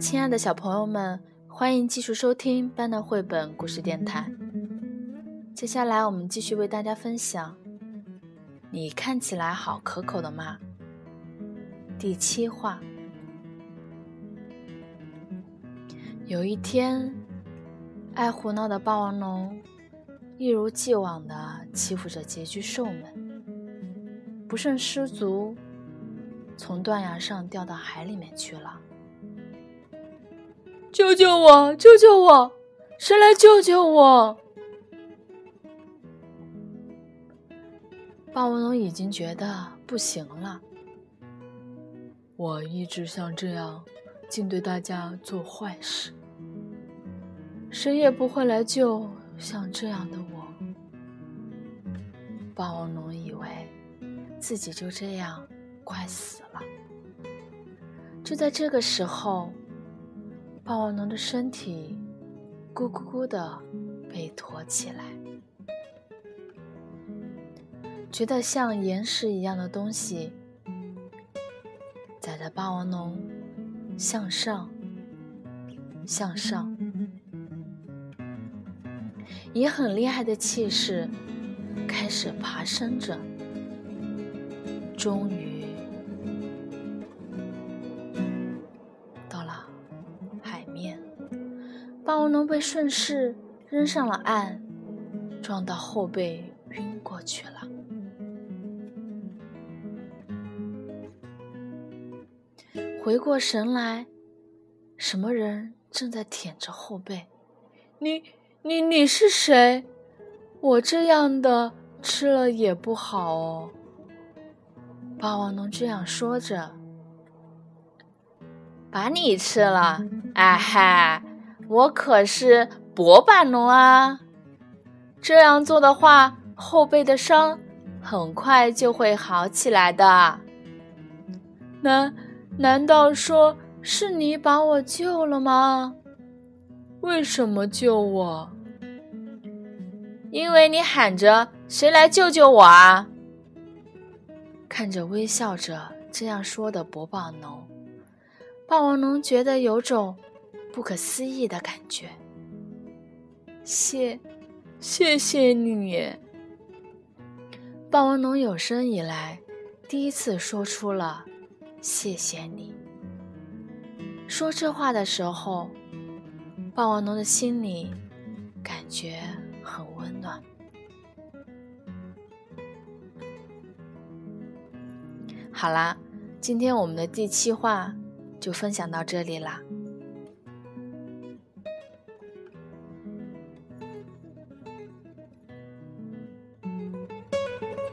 亲爱的小朋友们，欢迎继续收听班纳绘本故事电台。接下来，我们继续为大家分享《你看起来好可口的吗》第七话。有一天，爱胡闹的霸王龙一如既往的欺负着拮据兽们，不慎失足，从断崖上掉到海里面去了。救救我！救救我！谁来救救我？霸王龙已经觉得不行了。我一直像这样，竟对大家做坏事，谁也不会来救像这样的我。霸王龙以为自己就这样快死了。就在这个时候。霸王龙的身体咕咕咕的被驮起来，觉得像岩石一样的东西载着霸王龙向上，向上，以很厉害的气势开始爬升着，终于到了海面。霸王龙被顺势扔上了岸，撞到后背晕过去了。回过神来，什么人正在舔着后背？你、你、你是谁？我这样的吃了也不好哦。霸王龙这样说着，把你吃了，哎嗨！我可是薄板龙啊！这样做的话，后背的伤很快就会好起来的。难难道说是你把我救了吗？为什么救我？因为你喊着“谁来救救我啊！”看着微笑着这样说的博霸龙，霸王龙觉得有种。不可思议的感觉，谢，谢谢你，霸王龙有生以来第一次说出了“谢谢你”。说这话的时候，霸王龙的心里感觉很温暖。好啦，今天我们的第七话就分享到这里啦。